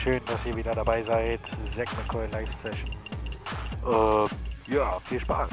Schön, dass ihr wieder dabei seid. Zack McCoy Live Session. Äh, ja, viel Spaß.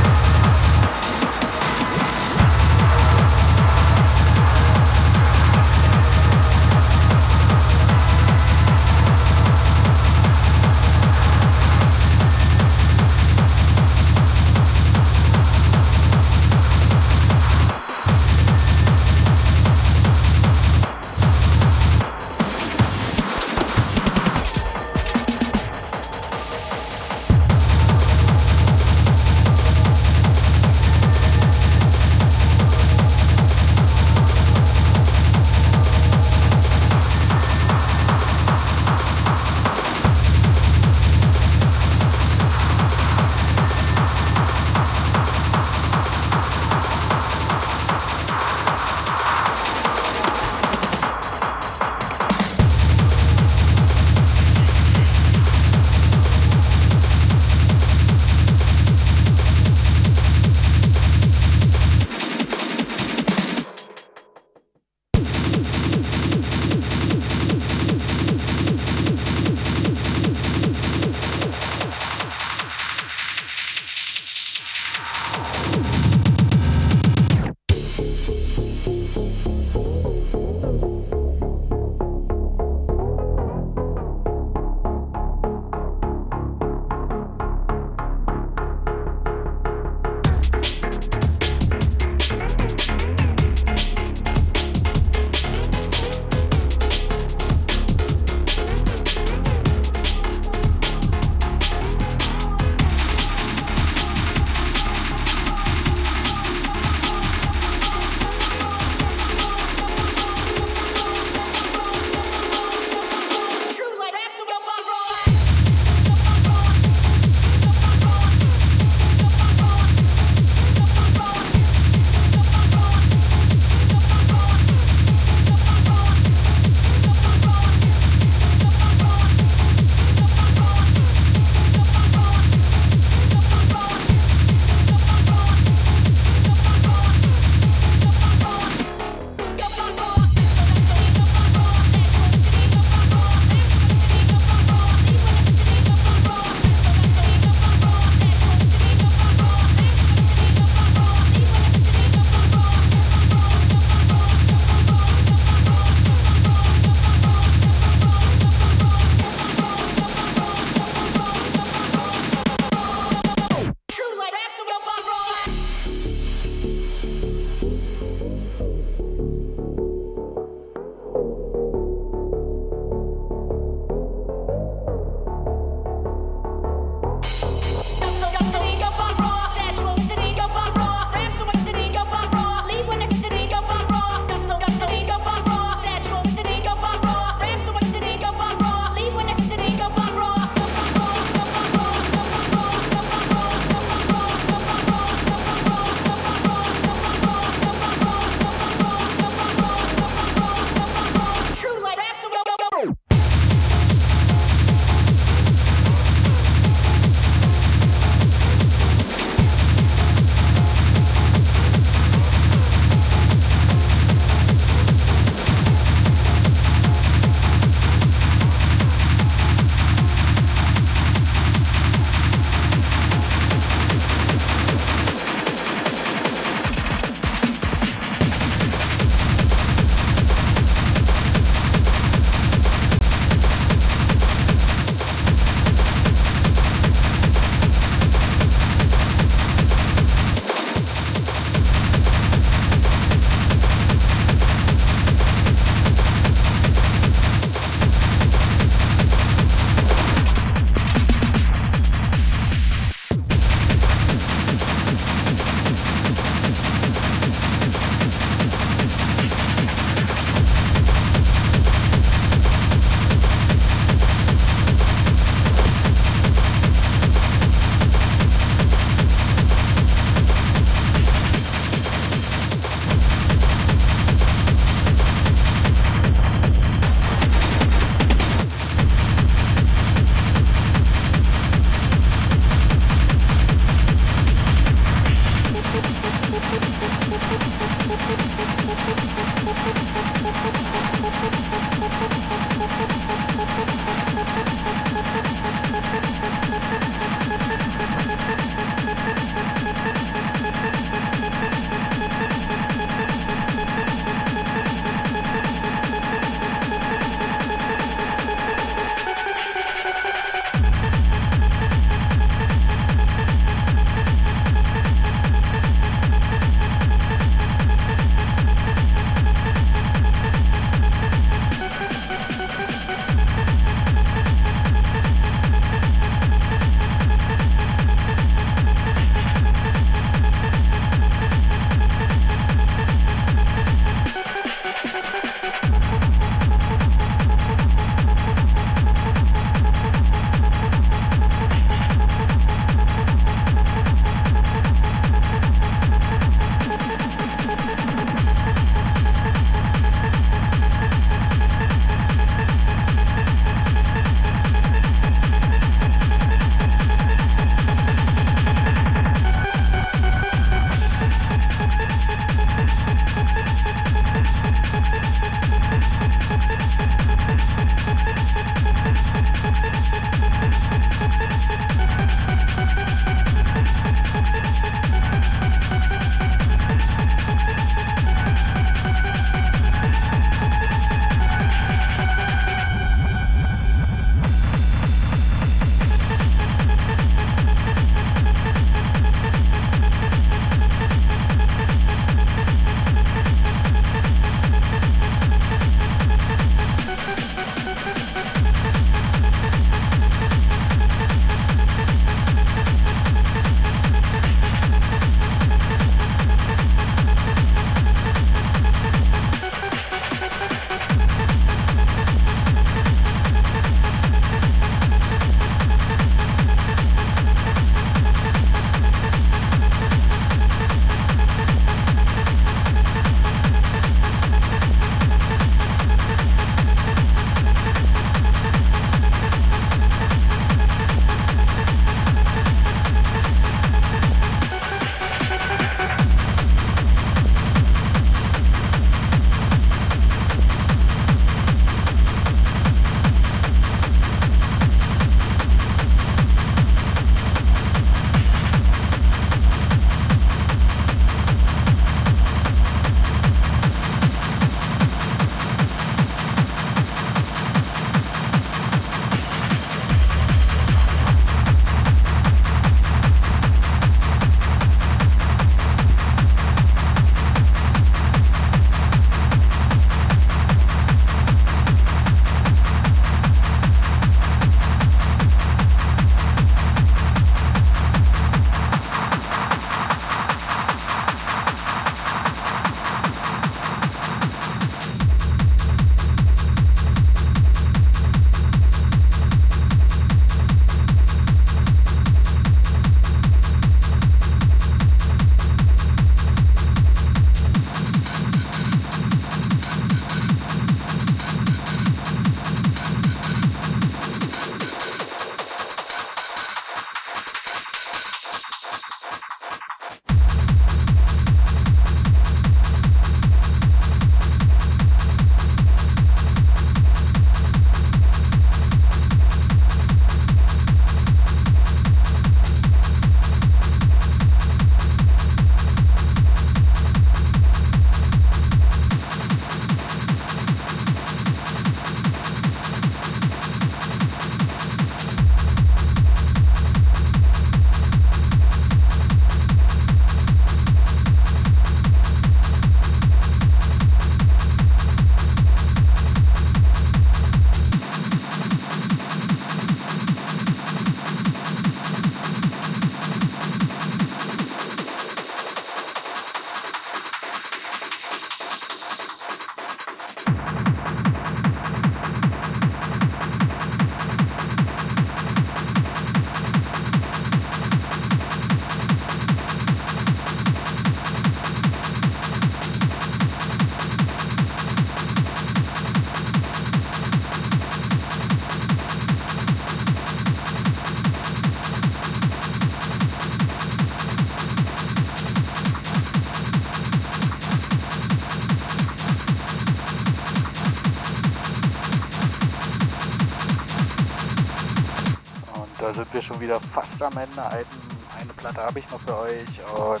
Platte habe ich noch für euch und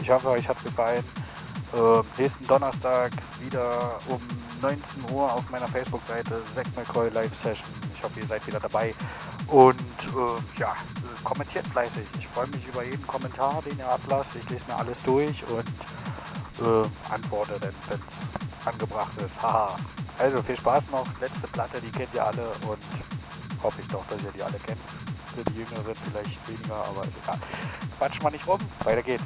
ich hoffe, euch hat gefallen. Ähm, nächsten Donnerstag wieder um 19 Uhr auf meiner Facebook-Seite Zack McCoy Live Session. Ich hoffe, ihr seid wieder dabei. Und äh, ja, kommentiert fleißig. Ich freue mich über jeden Kommentar, den ihr ablasst. Ich lese mir alles durch und äh, antworte dann, wenn es angebracht ist. Haha. Also viel Spaß noch. Letzte Platte, die kennt ihr alle und hoffe ich doch, dass ihr die alle kennt. Für die Jüngeren vielleicht weniger, aber ist egal. Quatsch mal nicht rum. Weiter geht's.